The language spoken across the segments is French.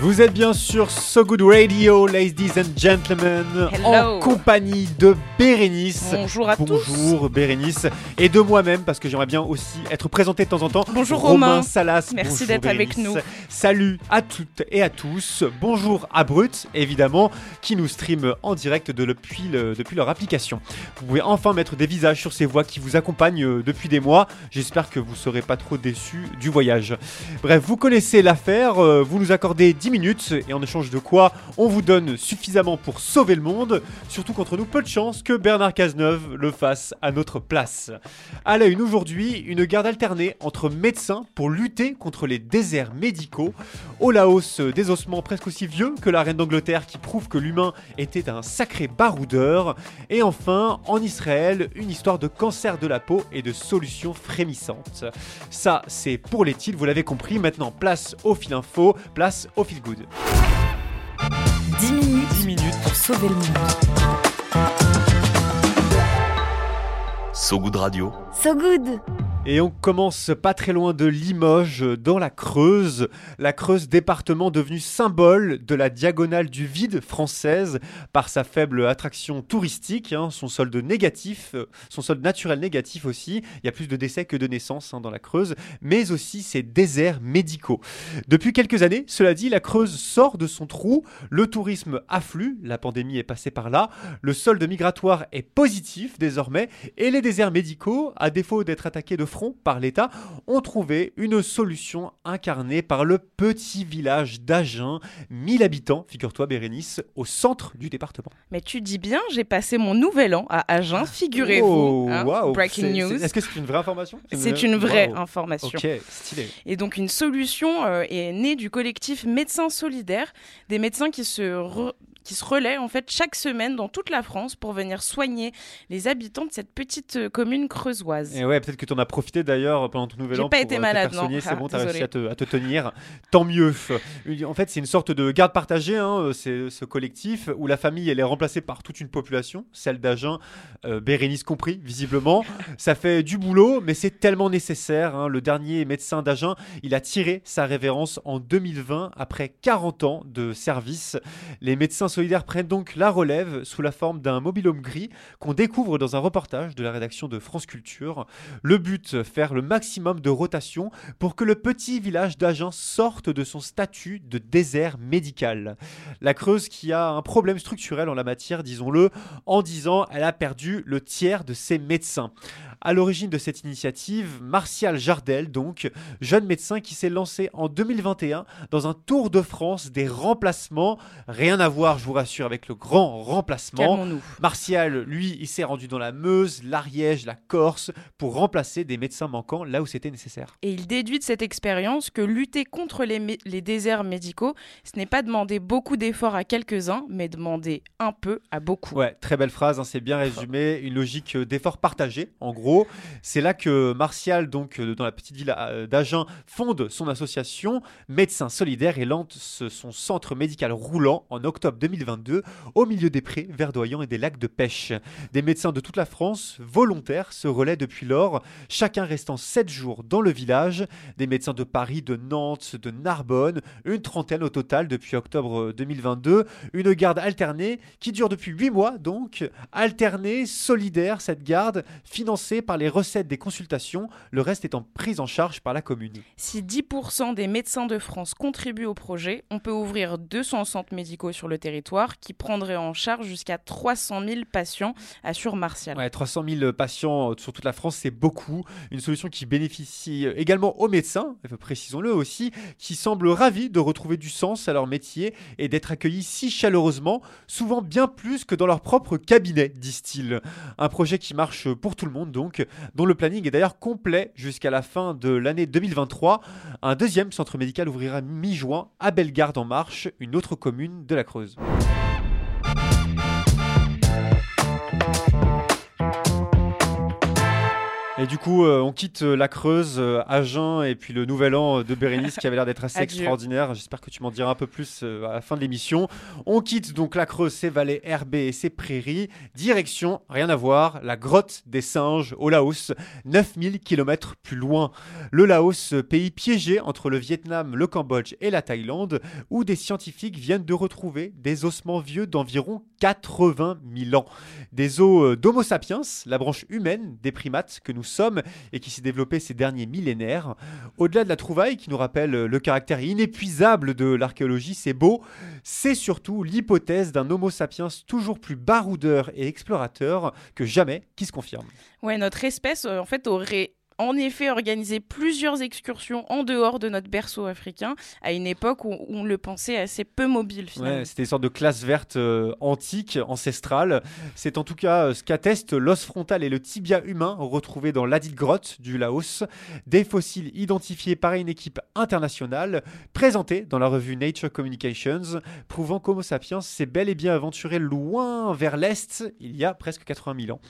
Vous êtes bien sur So Good Radio, ladies and gentlemen, en compagnie de Bérénice. Bonjour à tous. Bonjour Bérénice. Et de moi-même, parce que j'aimerais bien aussi être présenté de temps en temps. Bonjour Romain. Salas. Merci d'être avec nous. Salut à toutes et à tous. Bonjour à Brut, évidemment, qui nous stream en direct depuis, depuis leur application. Vous pouvez enfin mettre des visages sur ces voix qui vous accompagnent euh, depuis des mois. J'espère que vous ne serez pas trop déçus du voyage. Bref, vous connaissez l'affaire. Euh, vous nous accordez 10 minutes et en échange de quoi on vous donne suffisamment pour sauver le monde. Surtout contre nous, peu de chance que Bernard Cazeneuve le fasse à notre place. À la une aujourd'hui, une garde alternée entre médecins pour lutter contre les déserts médicaux. Au Laos, des ossements presque aussi vieux que la reine d'Angleterre qui prouve que l'humain était un sacré baroudeur. Et enfin, en Israël, une histoire de cancer de la peau et de solutions frémissantes. Ça, c'est pour les titres, vous l'avez compris. Maintenant, place au fil info, place au fil good. 10 minutes, 10 minutes pour sauver le monde. So Good Radio. So Good et on commence pas très loin de Limoges, dans la Creuse. La Creuse, département devenu symbole de la diagonale du vide française par sa faible attraction touristique, hein, son solde négatif, euh, son solde naturel négatif aussi. Il y a plus de décès que de naissances hein, dans la Creuse, mais aussi ses déserts médicaux. Depuis quelques années, cela dit, la Creuse sort de son trou, le tourisme afflue, la pandémie est passée par là, le solde migratoire est positif désormais, et les déserts médicaux, à défaut d'être attaqués de par l'État ont trouvé une solution incarnée par le petit village d'Agen, 1000 habitants, figure-toi Bérénice, au centre du département. Mais tu dis bien, j'ai passé mon nouvel an à Agen, figurez-vous. Oh, hein, breaking news. Est-ce que c'est une vraie information C'est une vraie information. Ok, stylé. Et donc une solution euh, est née du collectif Médecins Solidaires, des médecins qui se qui se relaient en fait chaque semaine dans toute la France pour venir soigner les habitants de cette petite euh, commune creusoise. Et ouais, peut-être que tu en as profité d'ailleurs pendant ton nouvel an. J'ai pas été euh, malade, non. C'est bon, t'as réussi à te, à te, tenir. Tant mieux. En fait, c'est une sorte de garde partagée, hein, euh, c'est ce collectif où la famille elle est remplacée par toute une population, celle d'Agen, Bérénice compris, visiblement. Ça fait du boulot, mais c'est tellement nécessaire. Hein. Le dernier médecin d'Agen, il a tiré sa révérence en 2020 après 40 ans de service. Les médecins solidaires prennent donc la relève sous la forme d'un mobilhome gris qu'on découvre dans un reportage de la rédaction de France Culture. Le but, faire le maximum de rotation pour que le petit village d'Agen sorte de son statut de désert médical. La Creuse qui a un problème structurel en la matière, disons-le, en disant elle a perdu le tiers de ses médecins. À l'origine de cette initiative, Martial Jardel, donc, jeune médecin qui s'est lancé en 2021 dans un tour de France des remplacements. Rien à voir, je vous rassure, avec le grand remplacement. Martial, lui, il s'est rendu dans la Meuse, l'Ariège, la Corse pour remplacer des médecins manquants là où c'était nécessaire. Et il déduit de cette expérience que lutter contre les, les déserts médicaux, ce n'est pas demander beaucoup d'efforts à quelques-uns, mais demander un peu à beaucoup. Ouais, très belle phrase, hein, c'est bien résumé. Une logique d'effort partagé, en gros c'est là que Martial, donc euh, dans la petite ville euh, d'Agen, fonde son association Médecins Solidaires et lance son centre médical roulant en octobre 2022 au milieu des prés verdoyants et des lacs de pêche. Des médecins de toute la France, volontaires, se relaient depuis lors, chacun restant 7 jours dans le village. Des médecins de Paris, de Nantes, de Narbonne, une trentaine au total depuis octobre 2022. Une garde alternée qui dure depuis 8 mois donc, alternée, solidaire, cette garde, financée par les recettes des consultations, le reste étant pris en charge par la commune. Si 10% des médecins de France contribuent au projet, on peut ouvrir 200 centres médicaux sur le territoire qui prendrait en charge jusqu'à 300 000 patients, assure Martial. Ouais, 300 000 patients sur toute la France, c'est beaucoup. Une solution qui bénéficie également aux médecins, précisons-le aussi, qui semblent ravis de retrouver du sens à leur métier et d'être accueillis si chaleureusement, souvent bien plus que dans leur propre cabinet, disent-ils. Un projet qui marche pour tout le monde donc, dont le planning est d'ailleurs complet jusqu'à la fin de l'année 2023. Un deuxième centre médical ouvrira mi-juin à Bellegarde en Marche, une autre commune de la Creuse. Et du coup, euh, on quitte euh, la Creuse, euh, Agen et puis le nouvel an de Bérénice qui avait l'air d'être assez extraordinaire. J'espère que tu m'en diras un peu plus à la fin de l'émission. On quitte donc la Creuse, ses vallées herbées et ses prairies. Direction, rien à voir, la grotte des singes au Laos, 9000 km plus loin. Le Laos, pays piégé entre le Vietnam, le Cambodge et la Thaïlande, où des scientifiques viennent de retrouver des ossements vieux d'environ 80 000 ans. Des os d'Homo sapiens, la branche humaine des primates que nous sommes et qui s'est développé ces derniers millénaires. Au-delà de la trouvaille qui nous rappelle le caractère inépuisable de l'archéologie, c'est beau, c'est surtout l'hypothèse d'un Homo sapiens toujours plus baroudeur et explorateur que jamais qui se confirme. Ouais, notre espèce euh, en fait aurait en effet organisé plusieurs excursions en dehors de notre berceau africain à une époque où on le pensait assez peu mobile c'était une sorte de classe verte euh, antique, ancestrale. C'est en tout cas euh, ce qu'attestent l'os frontal et le tibia humain retrouvés dans l'adite grotte du Laos, des fossiles identifiés par une équipe internationale présentée dans la revue Nature Communications, prouvant qu'Homo sapiens s'est bel et bien aventuré loin vers l'est il y a presque 80 000 ans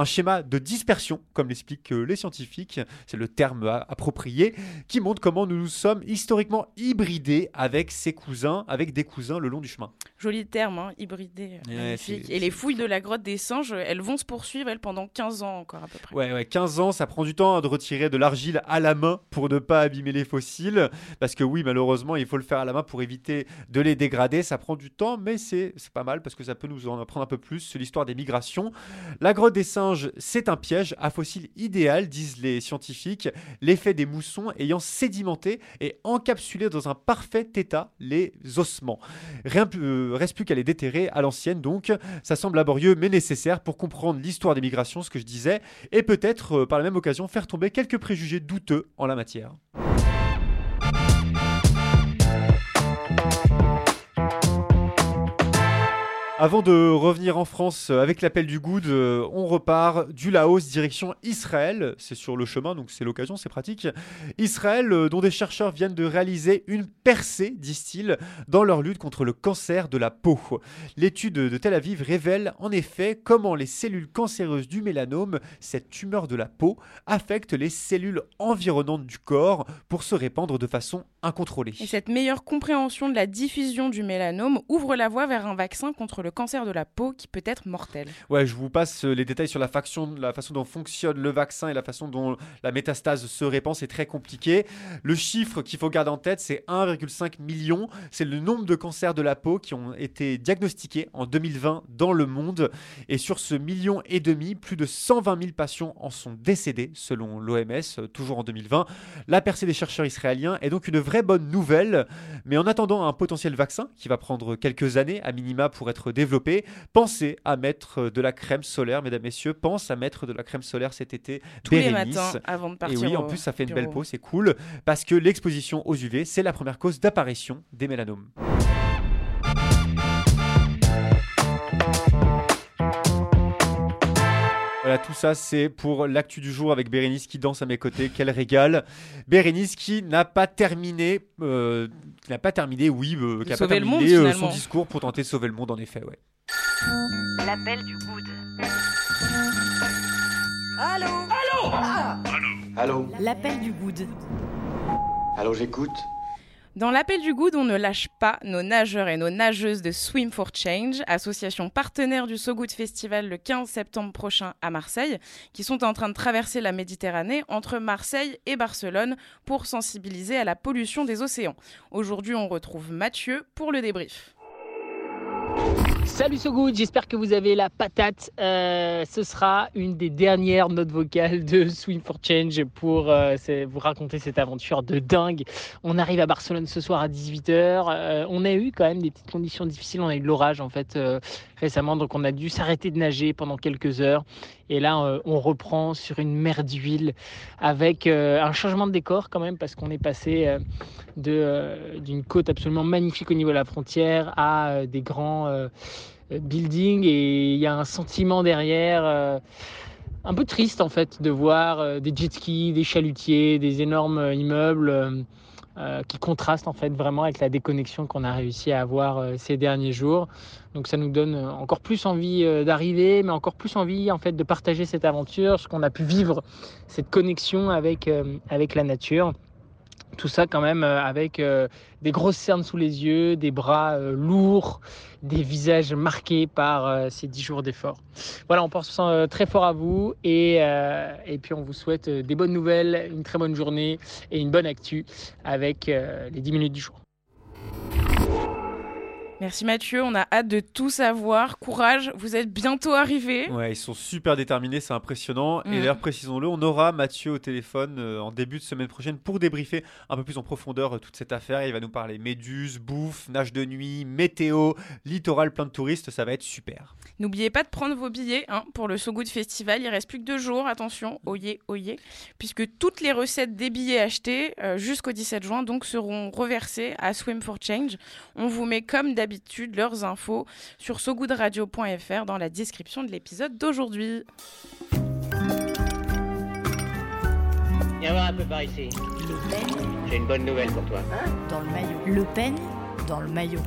un schéma de dispersion, comme l'expliquent euh, les scientifiques, c'est le terme approprié, qui montre comment nous nous sommes historiquement hybridés avec ses cousins, avec des cousins le long du chemin. Joli terme, hein, hybridé, magnifique. Et les fouilles de la grotte des singes, elles vont se poursuivre, elles, pendant 15 ans encore à peu près. Ouais, ouais 15 ans, ça prend du temps hein, de retirer de l'argile à la main pour ne pas abîmer les fossiles, parce que oui, malheureusement, il faut le faire à la main pour éviter de les dégrader, ça prend du temps, mais c'est pas mal, parce que ça peut nous en apprendre un peu plus sur l'histoire des migrations. La grotte des singes c'est un piège à fossile idéal, disent les scientifiques, l'effet des moussons ayant sédimenté et encapsulé dans un parfait état les ossements. Rien euh, reste plus qu'à les déterrer à l'ancienne, donc ça semble laborieux mais nécessaire pour comprendre l'histoire des migrations, ce que je disais, et peut-être euh, par la même occasion faire tomber quelques préjugés douteux en la matière. Avant de revenir en France euh, avec l'appel du Good, euh, on repart du Laos direction Israël. C'est sur le chemin, donc c'est l'occasion, c'est pratique. Israël, euh, dont des chercheurs viennent de réaliser une percée, disent-ils, dans leur lutte contre le cancer de la peau. L'étude de Tel Aviv révèle en effet comment les cellules cancéreuses du mélanome, cette tumeur de la peau, affectent les cellules environnantes du corps pour se répandre de façon incontrôlée. Et cette meilleure compréhension de la diffusion du mélanome ouvre la voie vers un vaccin contre le cancer de la peau qui peut être mortel. Ouais, je vous passe euh, les détails sur la, façon dont fonctionne le vaccin et la façon dont la métastase se répand. C'est très compliqué. Le chiffre qu'il faut garder en tête, c'est 1,5 million. C'est le nombre de cancers de la peau qui ont été diagnostiqués en 2020 dans le monde. Et sur ce million et demi, plus de 120 000 patients en sont décédés, selon l'OMS, euh, toujours en 2020. La percée des chercheurs israéliens est donc une vraie bonne nouvelle. Mais en attendant un potentiel vaccin, qui va prendre quelques années à minima pour être développer, pensez à mettre de la crème solaire, mesdames, messieurs, pense à mettre de la crème solaire cet été. Tous les matins avant de partir. Et oui, en plus, ça fait une belle peau, c'est cool, parce que l'exposition aux UV, c'est la première cause d'apparition des mélanomes. Voilà, tout ça, c'est pour l'actu du jour avec Bérénice qui danse à mes côtés. Quel régal. Bérénice qui n'a pas terminé, euh, n'a pas terminé, oui, euh, qui n'a pas terminé euh, son discours pour tenter de sauver le monde, en effet, ouais. L'appel du good. Allô? Allô? Allô? Allô? L'appel du good. Allô, j'écoute. Dans l'appel du good, on ne lâche pas nos nageurs et nos nageuses de Swim for Change, association partenaire du So Good Festival le 15 septembre prochain à Marseille, qui sont en train de traverser la Méditerranée entre Marseille et Barcelone pour sensibiliser à la pollution des océans. Aujourd'hui, on retrouve Mathieu pour le débrief. Salut So Good, j'espère que vous avez la patate. Euh, ce sera une des dernières notes vocales de Swim for Change pour euh, vous raconter cette aventure de dingue. On arrive à Barcelone ce soir à 18h. Euh, on a eu quand même des petites conditions difficiles. On a eu de l'orage en fait euh, récemment, donc on a dû s'arrêter de nager pendant quelques heures. Et là, euh, on reprend sur une mer d'huile avec euh, un changement de décor quand même parce qu'on est passé euh, d'une côte absolument magnifique au niveau de la frontière à des grands buildings et il y a un sentiment derrière un peu triste en fait de voir des jet skis, des chalutiers, des énormes immeubles euh, qui contrastent en fait vraiment avec la déconnexion qu'on a réussi à avoir euh, ces derniers jours. Donc ça nous donne encore plus envie euh, d'arriver, mais encore plus envie en fait de partager cette aventure, ce qu'on a pu vivre, cette connexion avec, avec la nature. Tout ça quand même euh, avec euh, des grosses cernes sous les yeux, des bras euh, lourds, des visages marqués par ces dix jours d'effort. Voilà, on pense très fort à vous et, et puis on vous souhaite des bonnes nouvelles, une très bonne journée et une bonne actu avec les 10 minutes du jour. Merci Mathieu, on a hâte de tout savoir. Courage, vous êtes bientôt arrivés. Ouais, ils sont super déterminés, c'est impressionnant. Mm. Et d'ailleurs, précisons-le, on aura Mathieu au téléphone euh, en début de semaine prochaine pour débriefer un peu plus en profondeur euh, toute cette affaire. Il va nous parler méduses, bouffe, nage de nuit, météo, littoral plein de touristes. Ça va être super. N'oubliez pas de prendre vos billets hein, pour le So Good Festival. Il reste plus que deux jours, attention, oyez, oyez, puisque toutes les recettes des billets achetés euh, jusqu'au 17 juin donc seront reversées à Swim for Change. On vous met comme d'habitude leurs infos sur sogoodradio.fr dans la description de l'épisode d'aujourd'hui. Viens voir un peu par ici. J'ai une bonne nouvelle pour toi. Dans le maillot. Le peigne dans le maillot.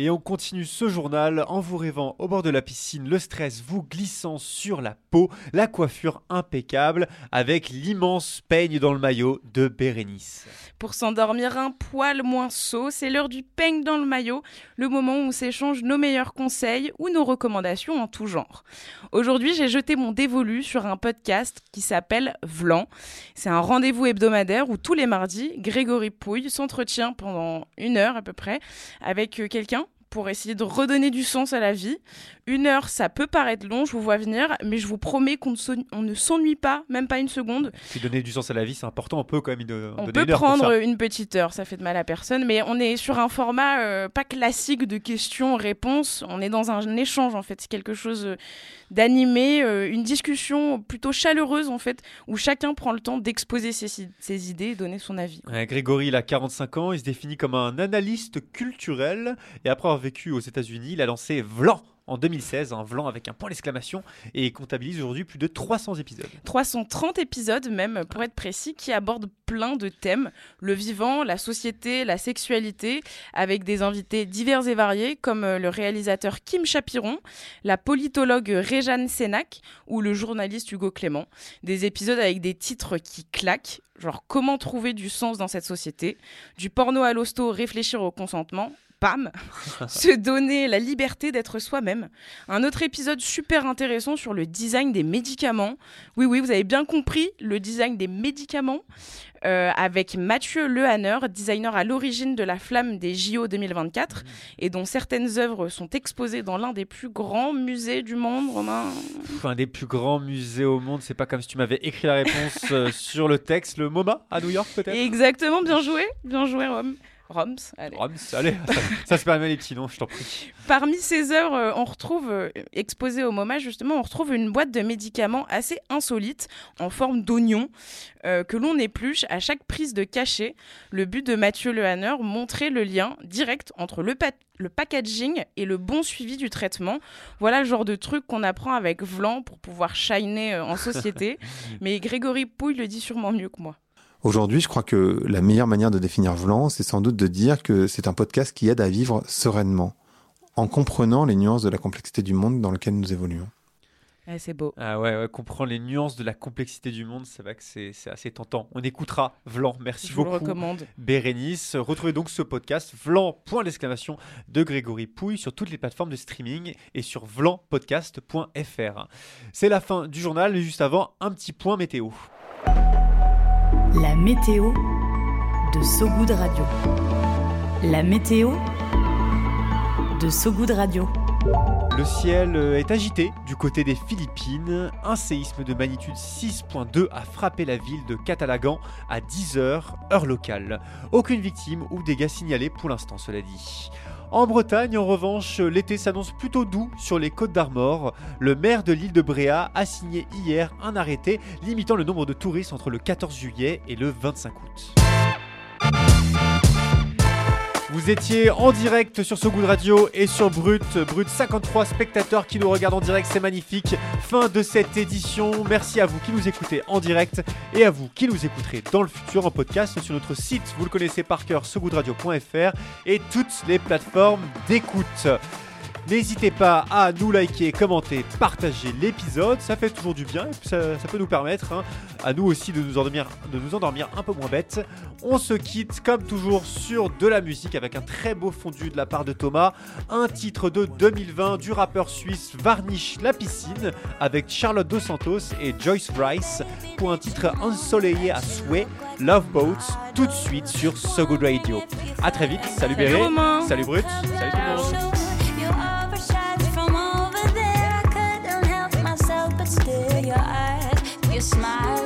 Et on continue ce journal en vous rêvant au bord de la piscine, le stress vous glissant sur la peau, la coiffure impeccable avec l'immense peigne dans le maillot de Bérénice. Pour s'endormir un poil moins saut, c'est l'heure du peigne dans le maillot, le moment où on s'échange nos meilleurs conseils ou nos recommandations en tout genre. Aujourd'hui, j'ai jeté mon dévolu sur un podcast qui s'appelle Vlan. C'est un rendez-vous hebdomadaire où tous les mardis, Grégory Pouille s'entretient pendant une heure à peu près avec quelqu'un pour essayer de redonner du sens à la vie. Une heure, ça peut paraître long, je vous vois venir, mais je vous promets qu'on ne s'ennuie pas, même pas une seconde. Puis donner du sens à la vie, c'est important. On peut quand même de- On peut une heure pour prendre une petite heure, ça fait de mal à personne, mais on est sur un format euh, pas classique de questions-réponses. On est dans un échange en fait, c'est quelque chose euh, d'animé, euh, une discussion plutôt chaleureuse en fait, où chacun prend le temps d'exposer ses, si- ses idées et donner son avis. Ouais, Grégory, il a 45 ans, il se définit comme un analyste culturel et après vécu aux États-Unis, il a lancé Vlan en 2016, un Vlan avec un point d'exclamation et il comptabilise aujourd'hui plus de 300 épisodes. 330 épisodes même, pour être précis, qui abordent plein de thèmes, le vivant, la société, la sexualité, avec des invités divers et variés, comme euh, le réalisateur Kim Chapiron, la politologue Réjeanne Sénac ou le journaliste Hugo Clément. Des épisodes avec des titres qui claquent, genre comment trouver du sens dans cette société, du porno à l'hosto, réfléchir au consentement, Pam, se donner la liberté d'être soi-même. Un autre épisode super intéressant sur le design des médicaments. Oui, oui, vous avez bien compris, le design des médicaments. euh, avec Mathieu Lehanner, designer à l'origine de la flamme des JO 2024 et dont certaines œuvres sont exposées dans l'un des plus grands musées du monde, Romain. Pff, Un des plus grands musées au monde, c'est pas comme si tu m'avais écrit la réponse euh, sur le texte, le MoMA à New York peut-être? Exactement, bien joué, bien joué, Rome. Roms, allez. Roms, allez, ça, ça se permet les petits noms, je t'en prie. Parmi ces œuvres, euh, on retrouve, euh, exposées au MoMA justement, on retrouve une boîte de médicaments assez insolite en forme d'oignon euh, que l'on épluche à chaque prise de cachet. Le but de Mathieu Lehanner, montrer le lien direct entre le, pa- le packaging et le bon suivi du traitement. Voilà le genre de truc qu'on apprend avec Vlan pour pouvoir shiner euh, en société. Mais Grégory Pouille le dit sûrement mieux que moi. Aujourd'hui, je crois que la meilleure manière de définir Vlan, c'est sans doute de dire que c'est un podcast qui aide à vivre sereinement, en comprenant les nuances de la complexité du monde dans lequel nous évoluons. Ouais, c'est beau. Ah ouais, ouais, comprendre les nuances de la complexité du monde, c'est vrai que c'est c'est assez tentant. On écoutera Vlan, merci Je vous le beaucoup. recommande. Bérénice, retrouvez donc ce podcast Vlan, point d'exclamation de Grégory Pouille sur toutes les plateformes de streaming et sur vlanpodcast.fr. C'est la fin du journal, mais juste avant, un petit point météo. La météo de So Good Radio. La météo de Sogoud Radio. Le ciel euh, est agité du côté des Philippines. Un séisme de magnitude 6.2 a frappé la ville de Catalagan à 10h, heure locale. Aucune victime ou dégâts signalés pour l'instant, cela dit. En Bretagne, en revanche, l'été s'annonce plutôt doux sur les côtes d'Armor. Le maire de l'île de Bréa a signé hier un arrêté limitant le nombre de touristes entre le 14 juillet et le 25 août. Vous étiez en direct sur So Good Radio et sur Brut. Brut 53 spectateurs qui nous regardent en direct, c'est magnifique. Fin de cette édition. Merci à vous qui nous écoutez en direct et à vous qui nous écouterez dans le futur en podcast sur notre site. Vous le connaissez par cœur, sogoodradio.fr et toutes les plateformes d'écoute. N'hésitez pas à nous liker, commenter, partager l'épisode, ça fait toujours du bien et ça, ça peut nous permettre hein, à nous aussi de nous, endormir, de nous endormir un peu moins bêtes. On se quitte comme toujours sur de la musique avec un très beau fondu de la part de Thomas, un titre de 2020 du rappeur suisse Varnish la piscine avec Charlotte Dos Santos et Joyce Rice pour un titre ensoleillé à souhait, Love Boats, tout de suite sur So Good Radio. A très vite, salut Béré, salut Brut, salut tout le monde. smile.